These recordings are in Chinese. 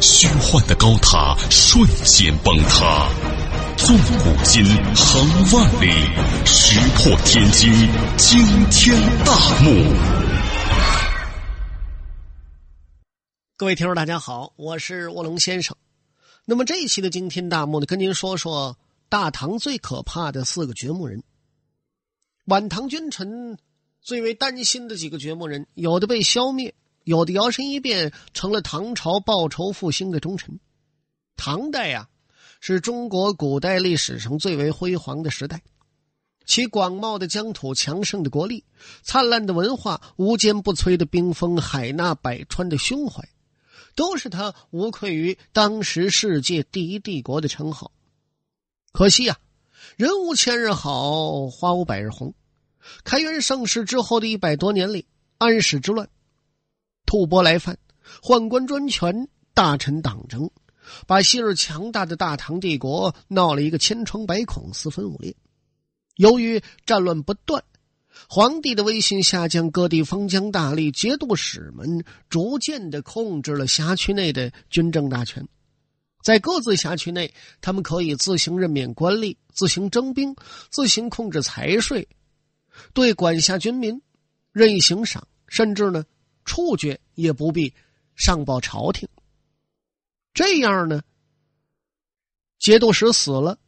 虚幻的高塔瞬间崩塌，纵古今，横万里，石破天惊，惊天大幕。各位听众，大家好，我是卧龙先生。那么这一期的惊天大幕呢，跟您说说大唐最可怕的四个掘墓人。晚唐君臣最为担心的几个掘墓人，有的被消灭。有的摇身一变成了唐朝报仇复兴的忠臣。唐代呀，是中国古代历史上最为辉煌的时代，其广袤的疆土、强盛的国力、灿烂的文化、无坚不摧的兵锋、海纳百川的胸怀，都是他无愧于当时世界第一帝国的称号。可惜呀，人无千日好，花无百日红。开元盛世之后的一百多年里，安史之乱。吐蕃来犯，宦官专权，大臣党争，把昔日强大的大唐帝国闹了一个千疮百孔、四分五裂。由于战乱不断，皇帝的威信下降，各地封疆大吏、节度使们逐渐的控制了辖区内的军政大权。在各自辖区内，他们可以自行任免官吏、自行征兵、自行控制财税，对管辖军民任意行赏，甚至呢。处决也不必上报朝廷，这样呢，节度使死了，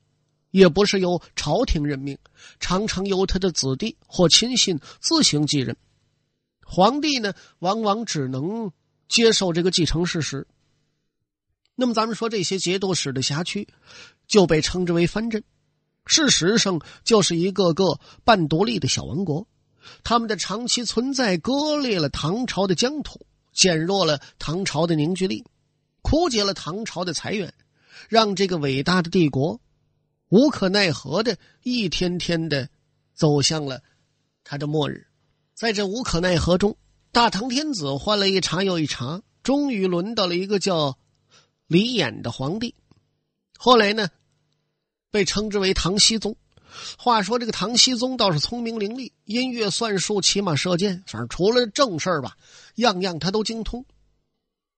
也不是由朝廷任命，常常由他的子弟或亲信自行继任。皇帝呢，往往只能接受这个继承事实。那么，咱们说这些节度使的辖区就被称之为藩镇，事实上就是一个个半独立的小王国。他们的长期存在割裂了唐朝的疆土，减弱了唐朝的凝聚力，枯竭了唐朝的财源，让这个伟大的帝国无可奈何的一天天的走向了他的末日。在这无可奈何中，大唐天子换了一茬又一茬，终于轮到了一个叫李衍的皇帝。后来呢，被称之为唐僖宗。话说这个唐僖宗倒是聪明伶俐，音乐、算术、骑马、射箭，反正除了正事儿吧，样样他都精通。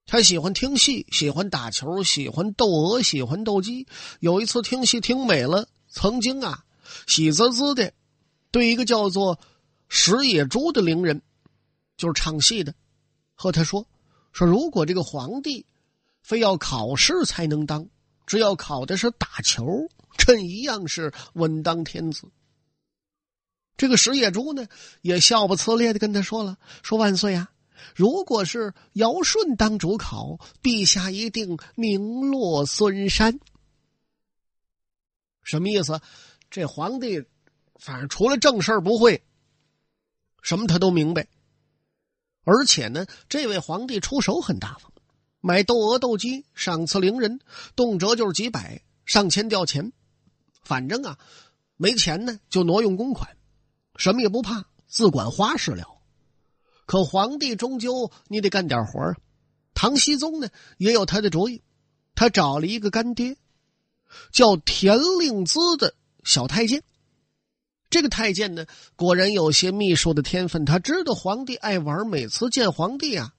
他喜欢听戏，喜欢打球，喜欢斗鹅，喜欢斗鸡。有一次听戏听美了，曾经啊，喜滋滋的对一个叫做石野猪的伶人，就是唱戏的，和他说：“说如果这个皇帝非要考试才能当，只要考的是打球。”朕一样是稳当天子。这个石野猪呢，也笑不呲咧的跟他说了：“说万岁啊，如果是尧舜当主考，陛下一定名落孙山。”什么意思？这皇帝反正除了正事儿不会，什么他都明白。而且呢，这位皇帝出手很大方，买斗鹅斗鸡，赏赐伶人，动辄就是几百上千吊钱。反正啊，没钱呢，就挪用公款，什么也不怕，自管花事了。可皇帝终究你得干点活唐僖宗呢也有他的主意，他找了一个干爹，叫田令孜的小太监。这个太监呢，果然有些秘书的天分，他知道皇帝爱玩，每次见皇帝啊，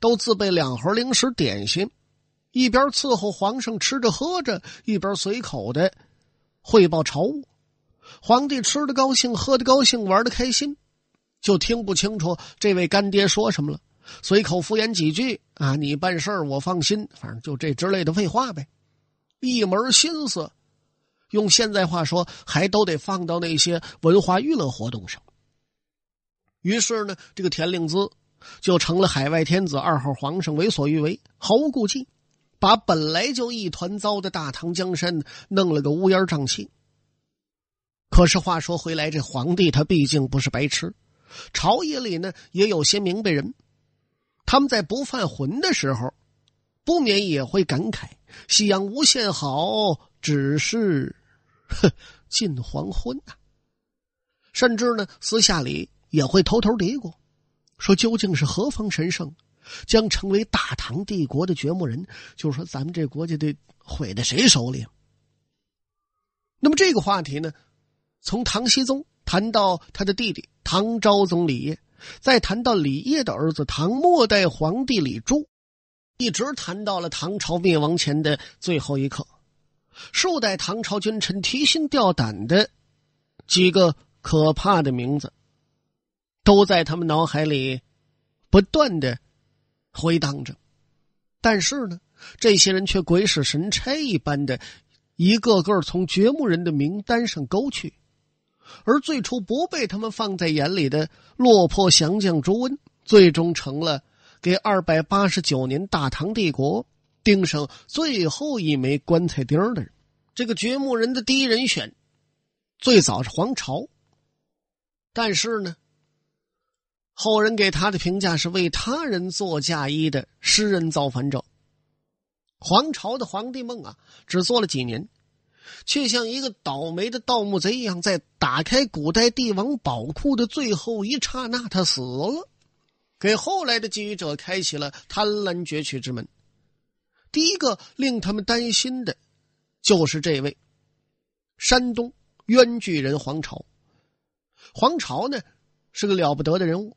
都自备两盒零食点心，一边伺候皇上吃着喝着，一边随口的。汇报朝务，皇帝吃的高兴，喝的高兴，玩的开心，就听不清楚这位干爹说什么了，随口敷衍几句啊，你办事我放心，反正就这之类的废话呗。一门心思，用现在话说，还都得放到那些文化娱乐活动上。于是呢，这个田令孜就成了海外天子二号皇上，为所欲为，毫无顾忌。把本来就一团糟的大唐江山弄了个乌烟瘴气。可是话说回来，这皇帝他毕竟不是白痴，朝野里呢也有些明白人，他们在不犯浑的时候，不免也会感慨：夕阳无限好，只是，哼，近黄昏呐。甚至呢，私下里也会偷偷嘀咕，说究竟是何方神圣，将成为大唐帝国的掘墓人？就是说，咱们这国家得毁在谁手里？那么这个话题呢，从唐僖宗谈到他的弟弟唐昭宗李晔，再谈到李晔的儿子唐末代皇帝李洙，一直谈到了唐朝灭亡前的最后一刻。数代唐朝君臣提心吊胆的几个可怕的名字，都在他们脑海里不断的回荡着。但是呢，这些人却鬼使神差一般的。一个个从掘墓人的名单上勾去，而最初不被他们放在眼里的落魄降将朱温，最终成了给二百八十九年大唐帝国钉上最后一枚棺材钉的人。这个掘墓人的第一人选，最早是黄巢，但是呢，后人给他的评价是为他人做嫁衣的诗人造反者。黄巢的皇帝梦啊，只做了几年，却像一个倒霉的盗墓贼一样，在打开古代帝王宝库的最后一刹那，他死了，给后来的觊觎者开启了贪婪攫取之门。第一个令他们担心的，就是这位山东冤巨人黄巢。黄巢呢，是个了不得的人物。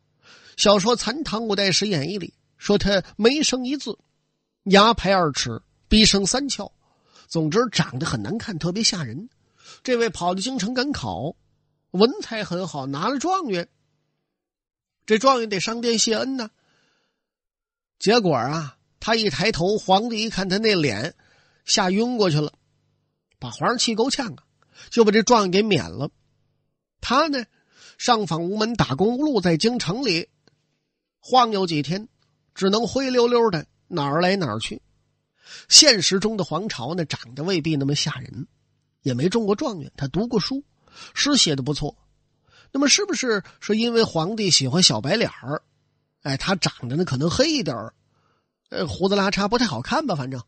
小说《残唐五代史演义》里说他没生一字。牙排二尺，鼻生三窍，总之长得很难看，特别吓人。这位跑到京城赶考，文采很好，拿了状元。这状元得上殿谢恩呢。结果啊，他一抬头，皇帝一看他那脸，吓晕过去了，把皇上气够呛啊，就把这状元给免了。他呢，上访无门，打工无路，在京城里晃悠几天，只能灰溜溜的。哪儿来哪儿去？现实中的黄巢呢，长得未必那么吓人，也没中过状元。他读过书，诗写的不错。那么，是不是说因为皇帝喜欢小白脸儿？哎，他长得呢可能黑一点儿，呃，胡子拉碴不太好看吧？反正，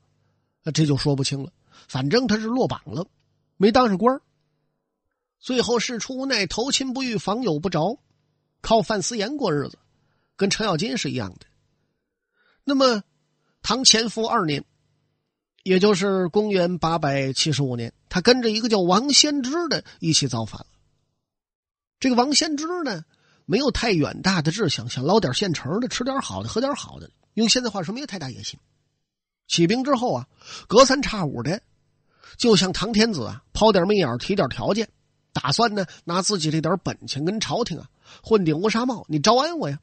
这就说不清了。反正他是落榜了，没当上官最后事出无奈，投亲不遇，访友不着，靠范思言过日子，跟程咬金是一样的。那么。唐乾伏二年，也就是公元八百七十五年，他跟着一个叫王先知的一起造反了。这个王先知呢，没有太远大的志向，想捞点现成的，吃点好的，喝点好的。用现在话说，没有太大野心。起兵之后啊，隔三差五的，就向唐天子啊抛点媚眼，提点条件，打算呢拿自己这点本钱跟朝廷啊混顶乌纱帽，你招安我呀。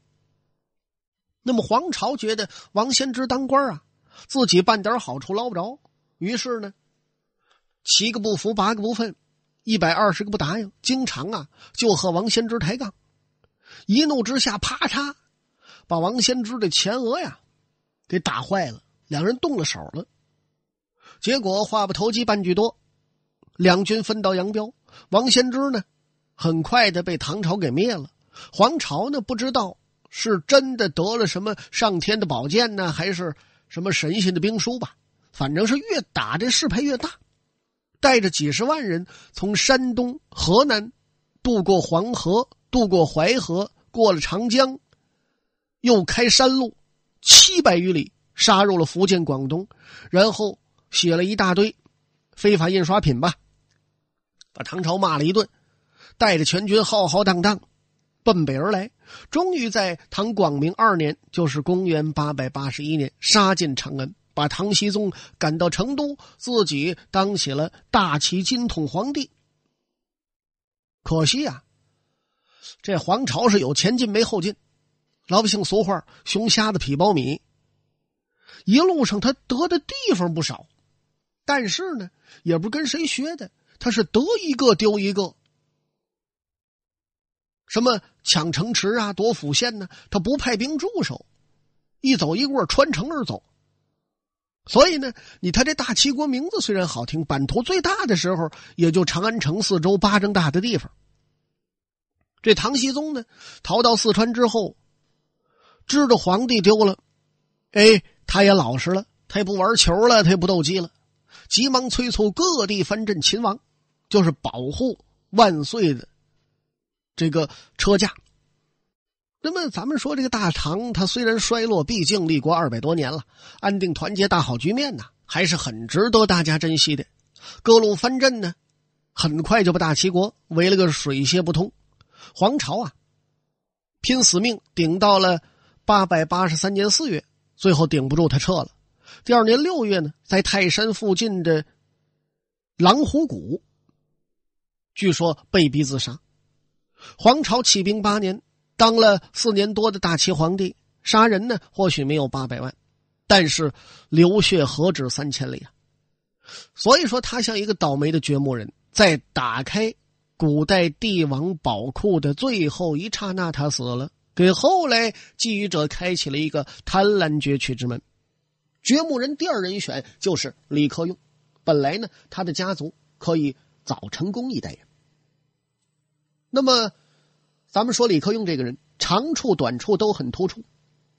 那么黄巢觉得王先知当官啊，自己半点好处捞不着，于是呢，七个不服，八个不忿，一百二十个不答应，经常啊就和王先知抬杠。一怒之下，啪嚓，把王先知的前额呀给打坏了，两人动了手了。结果话不投机半句多，两军分道扬镳。王先知呢，很快的被唐朝给灭了。黄巢呢，不知道。是真的得了什么上天的宝剑呢，还是什么神仙的兵书吧？反正是越打这势派越大，带着几十万人从山东、河南渡过黄河，渡过淮河，过了长江，又开山路七百余里，杀入了福建、广东，然后写了一大堆非法印刷品吧，把唐朝骂了一顿，带着全军浩浩荡荡。奔北而来，终于在唐广明二年，就是公元八百八十一年，杀进长安，把唐僖宗赶到成都，自己当起了大齐金统皇帝。可惜啊，这皇朝是有前进没后进，老百姓俗话“熊瞎子皮苞米”。一路上他得的地方不少，但是呢，也不跟谁学的，他是得一个丢一个。什么抢城池啊，夺府县呢？他不派兵驻守，一走一过穿城而走。所以呢，你他这大齐国名字虽然好听，版图最大的时候也就长安城四周巴掌大的地方。这唐僖宗呢，逃到四川之后，知道皇帝丢了，哎，他也老实了，他也不玩球了，他也不斗鸡了，急忙催促各地藩镇勤王，就是保护万岁的这个车驾。那么，咱们说这个大唐，它虽然衰落，毕竟立国二百多年了，安定团结大好局面呢，还是很值得大家珍惜的。各路藩镇呢，很快就把大齐国围了个水泄不通。黄巢啊，拼死命顶到了八百八十三年四月，最后顶不住，他撤了。第二年六月呢，在泰山附近的狼虎谷，据说被逼自杀。黄巢起兵八年。当了四年多的大齐皇帝，杀人呢或许没有八百万，但是流血何止三千里啊！所以说他像一个倒霉的掘墓人，在打开古代帝王宝库的最后一刹那，他死了，给后来觊觎者开启了一个贪婪攫取之门。掘墓人第二人选就是李克用，本来呢他的家族可以早成功一代人，那么。咱们说李克用这个人，长处短处都很突出，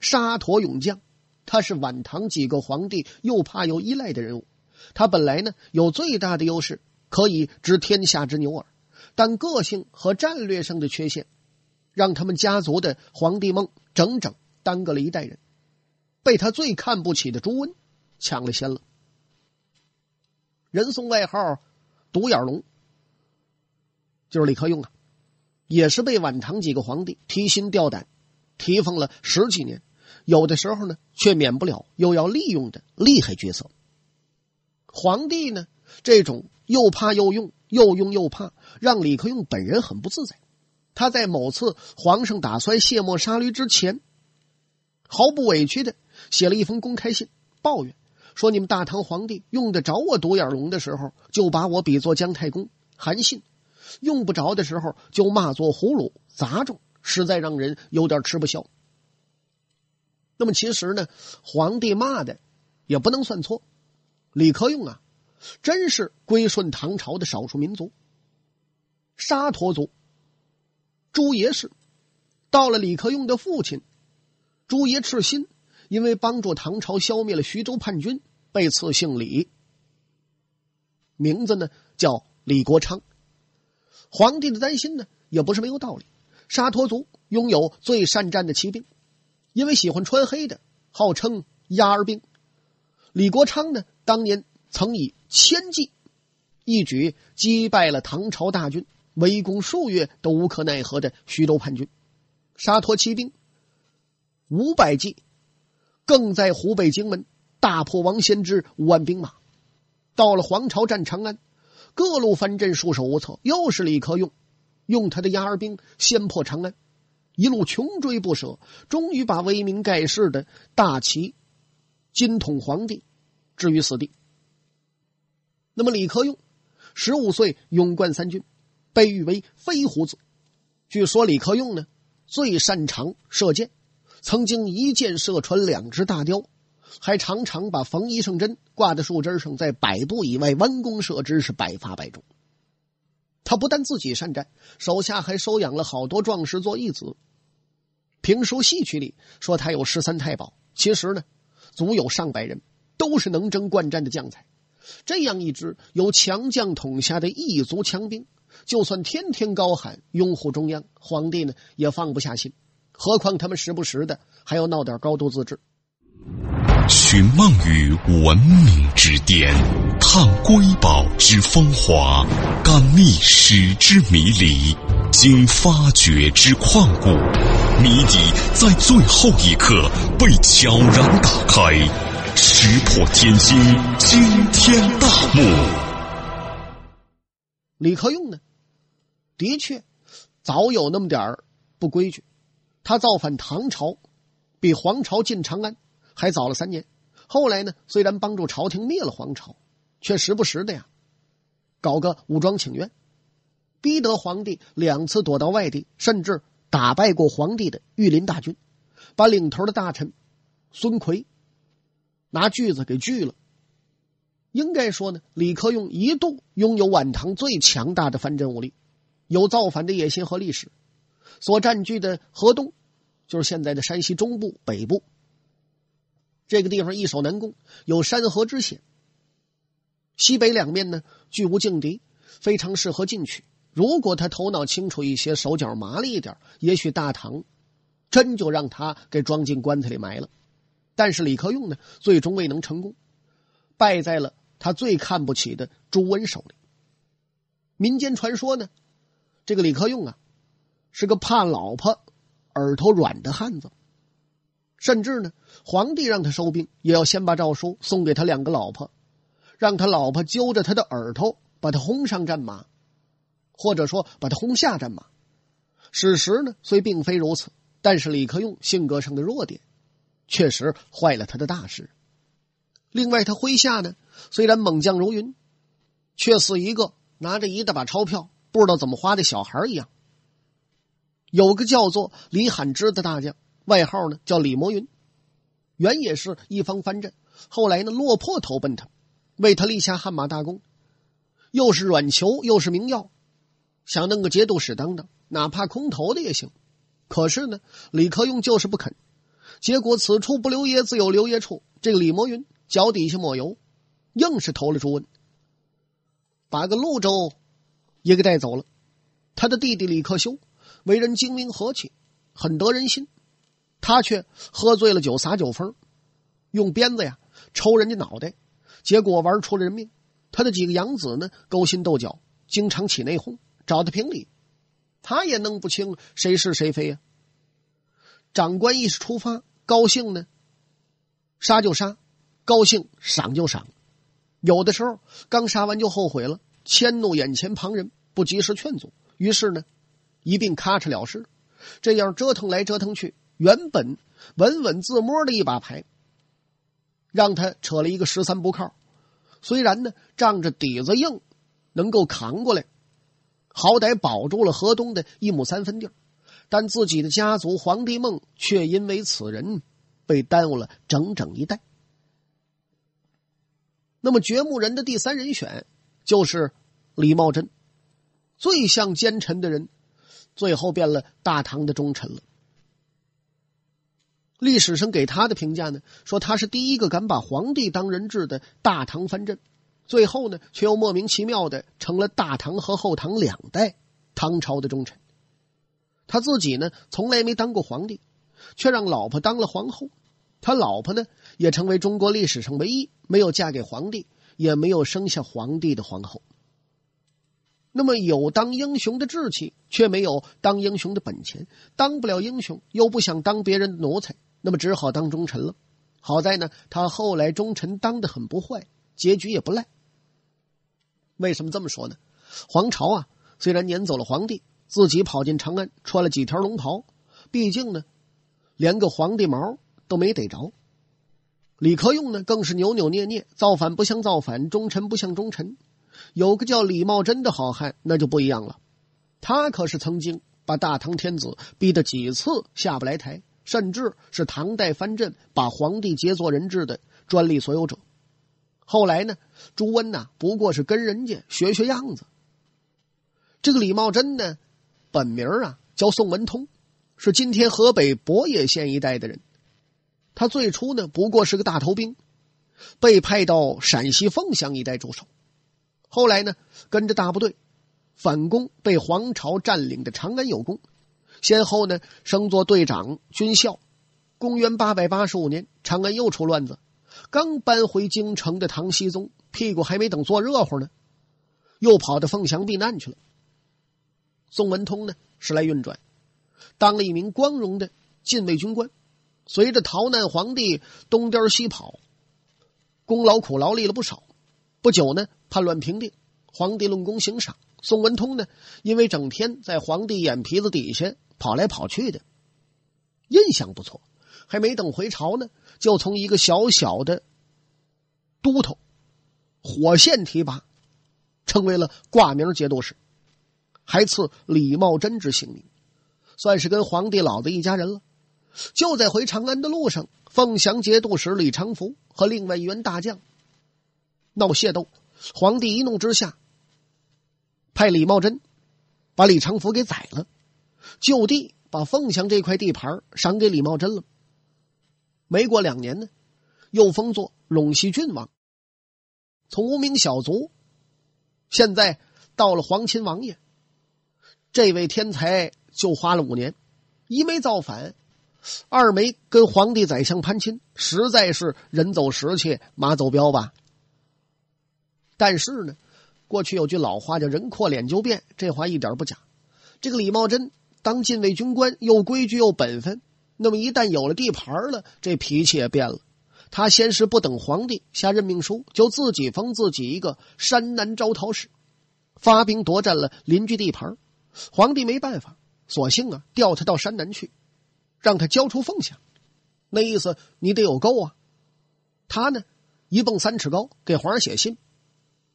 沙陀勇将，他是晚唐几个皇帝又怕又依赖的人物。他本来呢有最大的优势，可以知天下之牛耳，但个性和战略上的缺陷，让他们家族的皇帝梦整整耽搁了一代人，被他最看不起的朱温抢了先了。人送外号“独眼龙”，就是李克用啊。也是被晚唐几个皇帝提心吊胆，提防了十几年，有的时候呢，却免不了又要利用的厉害角色。皇帝呢，这种又怕又用，又用又怕，让李克用本人很不自在。他在某次皇上打算卸磨杀驴之前，毫不委屈的写了一封公开信，抱怨说：“你们大唐皇帝用得着我独眼龙的时候，就把我比作姜太公。”韩信。用不着的时候就骂作葫芦杂种，实在让人有点吃不消。那么其实呢，皇帝骂的也不能算错。李克用啊，真是归顺唐朝的少数民族——沙陀族。朱爷氏到了李克用的父亲朱爷赤心，因为帮助唐朝消灭了徐州叛军，被赐姓李，名字呢叫李国昌。皇帝的担心呢，也不是没有道理。沙陀族拥有最善战的骑兵，因为喜欢穿黑的，号称鸭儿兵。李国昌呢，当年曾以千骑一举击败了唐朝大军，围攻数月都无可奈何的徐州叛军。沙陀骑兵五百骑，更在湖北荆门大破王先之五万兵马，到了黄巢战长安。各路藩镇束手无策，又是李克用用他的压儿兵先破长安，一路穷追不舍，终于把威名盖世的大齐金统皇帝置于死地。那么李克用十五岁勇冠三军，被誉为飞虎子。据说李克用呢最擅长射箭，曾经一箭射穿两只大雕。还常常把缝衣裳针挂在树枝上，在百步以外弯弓射之，是百发百中。他不但自己善战，手下还收养了好多壮士做义子。评书戏曲里说他有十三太保，其实呢，足有上百人，都是能征惯战的将才。这样一支由强将统辖的异族强兵，就算天天高喊拥护中央，皇帝呢也放不下心。何况他们时不时的还要闹点高度自治。寻梦于文明之巅，探瑰宝之风华，感历史之迷离，经发掘之旷古，谜底在最后一刻被悄然打开，石破天惊，惊天大幕。李克用呢，的确早有那么点儿不规矩，他造反唐朝，比黄巢进长安。还早了三年，后来呢？虽然帮助朝廷灭了皇朝，却时不时的呀，搞个武装请愿，逼得皇帝两次躲到外地，甚至打败过皇帝的御林大军，把领头的大臣孙奎拿锯子给锯了。应该说呢，李克用一度拥有晚唐最强大的藩镇武力，有造反的野心和历史，所占据的河东，就是现在的山西中部、北部。这个地方易守难攻，有山河之险。西北两面呢，俱无劲敌，非常适合进取。如果他头脑清楚一些，手脚麻利一点，也许大唐真就让他给装进棺材里埋了。但是李克用呢，最终未能成功，败在了他最看不起的朱温手里。民间传说呢，这个李克用啊，是个怕老婆、耳朵软的汉子。甚至呢，皇帝让他收兵，也要先把诏书送给他两个老婆，让他老婆揪着他的耳朵，把他轰上战马，或者说把他轰下战马。事实呢，虽并非如此，但是李克用性格上的弱点，确实坏了他的大事。另外，他麾下呢，虽然猛将如云，却似一个。拿着一大把钞票，不知道怎么花的小孩一样。有个叫做李罕之的大将，外号呢叫李摩云，原也是一方藩镇，后来呢落魄投奔他，为他立下汗马大功，又是软球又是名药，想弄个节度使当当，哪怕空头的也行。可是呢，李克用就是不肯，结果此处不留爷，自有留爷处。这个李摩云脚底下抹油，硬是投了朱温。把个潞州也给带走了。他的弟弟李克修为人精明和气，很得人心。他却喝醉了酒撒酒疯，用鞭子呀抽人家脑袋，结果玩出了人命。他的几个养子呢勾心斗角，经常起内讧，找他评理，他也弄不清谁是谁非呀。长官一时出发，高兴呢杀就杀，高兴赏就赏。有的时候刚杀完就后悔了，迁怒眼前旁人，不及时劝阻，于是呢，一并咔嚓了事。这样折腾来折腾去，原本稳稳自摸的一把牌，让他扯了一个十三不靠。虽然呢仗着底子硬，能够扛过来，好歹保住了河东的一亩三分地但自己的家族皇帝梦却因为此人被耽误了整整一代。那么，掘墓人的第三人选就是李茂贞，最像奸臣的人，最后变了大唐的忠臣了。历史上给他的评价呢，说他是第一个敢把皇帝当人质的大唐藩镇，最后呢，却又莫名其妙的成了大唐和后唐两代唐朝的忠臣。他自己呢，从来没当过皇帝，却让老婆当了皇后。他老婆呢，也成为中国历史上唯一没有嫁给皇帝，也没有生下皇帝的皇后。那么有当英雄的志气，却没有当英雄的本钱，当不了英雄，又不想当别人奴才，那么只好当忠臣了。好在呢，他后来忠臣当的很不坏，结局也不赖。为什么这么说呢？皇朝啊，虽然撵走了皇帝，自己跑进长安，穿了几条龙袍，毕竟呢，连个皇帝毛。都没逮着，李克用呢更是扭扭捏捏，造反不像造反，忠臣不像忠臣。有个叫李茂贞的好汉，那就不一样了。他可是曾经把大唐天子逼得几次下不来台，甚至是唐代藩镇把皇帝劫做人质的专利所有者。后来呢，朱温呐不过是跟人家学学样子。这个李茂贞呢，本名啊叫宋文通，是今天河北博野县一带的人。他最初呢不过是个大头兵，被派到陕西凤翔一带驻守。后来呢，跟着大部队反攻被黄巢占领的长安有功，先后呢升作队长、军校。公元八百八十五年，长安又出乱子，刚搬回京城的唐僖宗屁股还没等坐热乎呢，又跑到凤翔避难去了。宋文通呢时来运转，当了一名光荣的禁卫军官。随着逃难皇帝东颠西跑，功劳苦劳立了不少。不久呢，叛乱平定，皇帝论功行赏。宋文通呢，因为整天在皇帝眼皮子底下跑来跑去的，印象不错。还没等回朝呢，就从一个小小的都头火线提拔，成为了挂名节度使，还赐李茂贞之姓名，算是跟皇帝老子一家人了。就在回长安的路上，凤翔节度使李长福和另外一员大将闹械斗，皇帝一怒之下，派李茂贞把李长福给宰了，就地把凤翔这块地盘赏给李茂贞了。没过两年呢，又封作陇西郡王。从无名小卒，现在到了皇亲王爷。这位天才就花了五年，一没造反，二没跟皇帝宰相攀亲，实在是人走石去，马走镖吧。但是呢，过去有句老话叫“人阔脸就变”，这话一点不假。这个李茂贞当禁卫军官，又规矩又本分，那么一旦有了地盘了，这脾气也变了。他先是不等皇帝下任命书，就自己封自己一个山南招讨使，发兵夺占了邻居地盘。皇帝没办法，索性啊调他到山南去，让他交出凤翔。那意思你得有够啊。他呢一蹦三尺高，给皇上写信，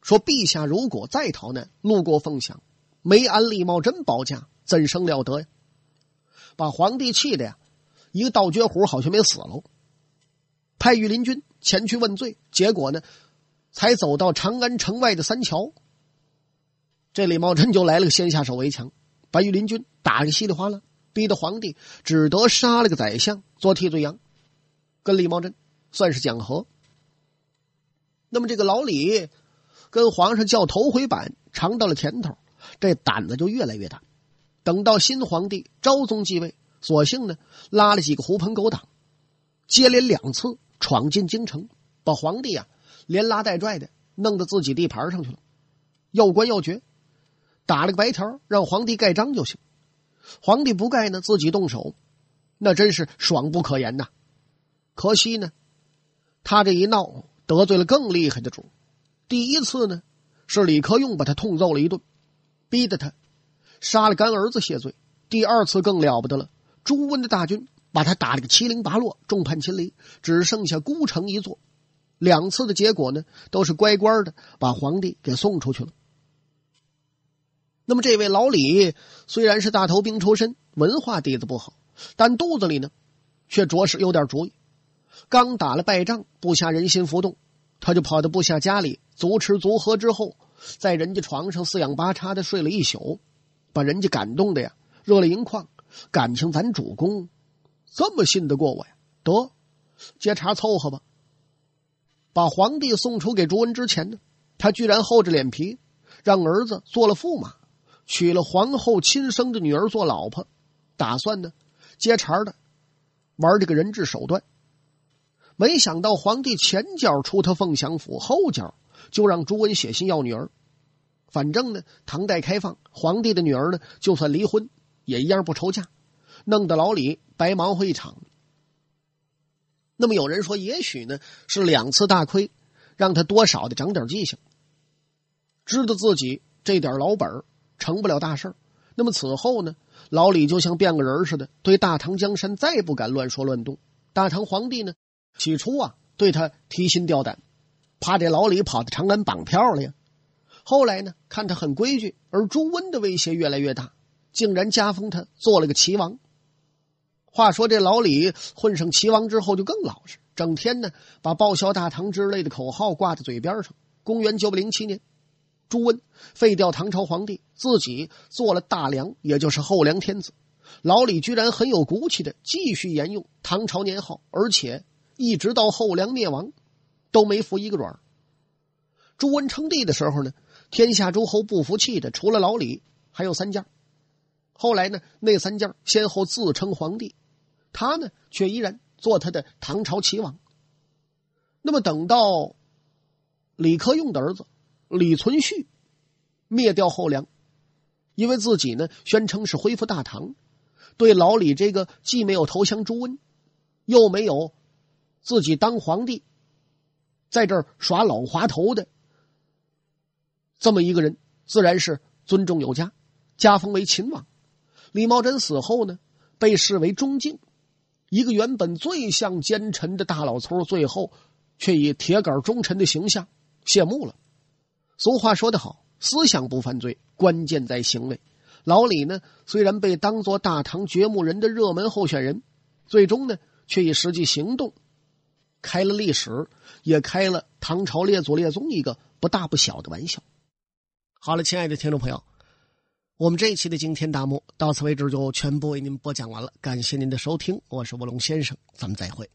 说陛下如果再逃难，路过凤翔，没安李茂贞保驾，怎生了得呀？把皇帝气的呀，一个倒绝虎好像没死喽。派御林军前去问罪，结果呢，才走到长安城外的三桥。这李茂贞就来了个先下手为强，把御林军打个稀里哗啦，逼得皇帝只得杀了个宰相做替罪羊，跟李茂贞算是讲和。那么这个老李跟皇上叫头回板，尝到了甜头，这胆子就越来越大。等到新皇帝昭宗继位，索性呢拉了几个狐朋狗党，接连两次闯进京城，把皇帝啊连拉带拽的弄到自己地盘上去了，要官要爵。打了个白条，让皇帝盖章就行。皇帝不盖呢，自己动手，那真是爽不可言呐。可惜呢，他这一闹得罪了更厉害的主。第一次呢，是李克用把他痛揍了一顿，逼得他杀了干儿子谢罪。第二次更了不得了，朱温的大军把他打了个七零八落，众叛亲离，只剩下孤城一座。两次的结果呢，都是乖乖的把皇帝给送出去了。那么，这位老李虽然是大头兵出身，文化底子不好，但肚子里呢，却着实有点主意。刚打了败仗，部下人心浮动，他就跑到部下家里，足吃足喝之后，在人家床上四仰八叉的睡了一宿，把人家感动的呀，热泪盈眶。感情咱主公这么信得过我呀？得，接茬凑合吧。把皇帝送出给朱温之前呢，他居然厚着脸皮让儿子做了驸马。娶了皇后亲生的女儿做老婆，打算呢接茬的玩这个人质手段。没想到皇帝前脚出他凤翔府，后脚就让朱温写信要女儿。反正呢，唐代开放，皇帝的女儿呢就算离婚也一样不愁嫁，弄得老李白忙活一场。那么有人说，也许呢是两次大亏，让他多少的长点记性，知道自己这点老本。成不了大事那么此后呢？老李就像变个人似的，对大唐江山再不敢乱说乱动。大唐皇帝呢，起初啊对他提心吊胆，怕这老李跑到长安绑票了呀。后来呢，看他很规矩，而朱温的威胁越来越大，竟然加封他做了个齐王。话说这老李混上齐王之后就更老实，整天呢把报效大唐之类的口号挂在嘴边上。公元九百零七年。朱温废掉唐朝皇帝，自己做了大梁，也就是后梁天子。老李居然很有骨气的继续沿用唐朝年号，而且一直到后梁灭亡，都没服一个软。朱温称帝的时候呢，天下诸侯不服气的，除了老李，还有三家。后来呢，那三家先后自称皇帝，他呢却依然做他的唐朝齐王。那么等到李克用的儿子。李存勖灭掉后梁，因为自己呢宣称是恢复大唐，对老李这个既没有投降朱温，又没有自己当皇帝，在这儿耍老滑头的这么一个人，自然是尊重有加，加封为秦王。李茂贞死后呢，被视为忠敬，一个原本最像奸臣的大老粗，最后却以铁杆忠臣的形象谢幕了。俗话说得好，思想不犯罪，关键在行为。老李呢，虽然被当作大唐掘墓人的热门候选人，最终呢，却以实际行动开了历史，也开了唐朝列祖列宗一个不大不小的玩笑。好了，亲爱的听众朋友，我们这一期的惊天大幕到此为止，就全部为您播讲完了。感谢您的收听，我是卧龙先生，咱们再会。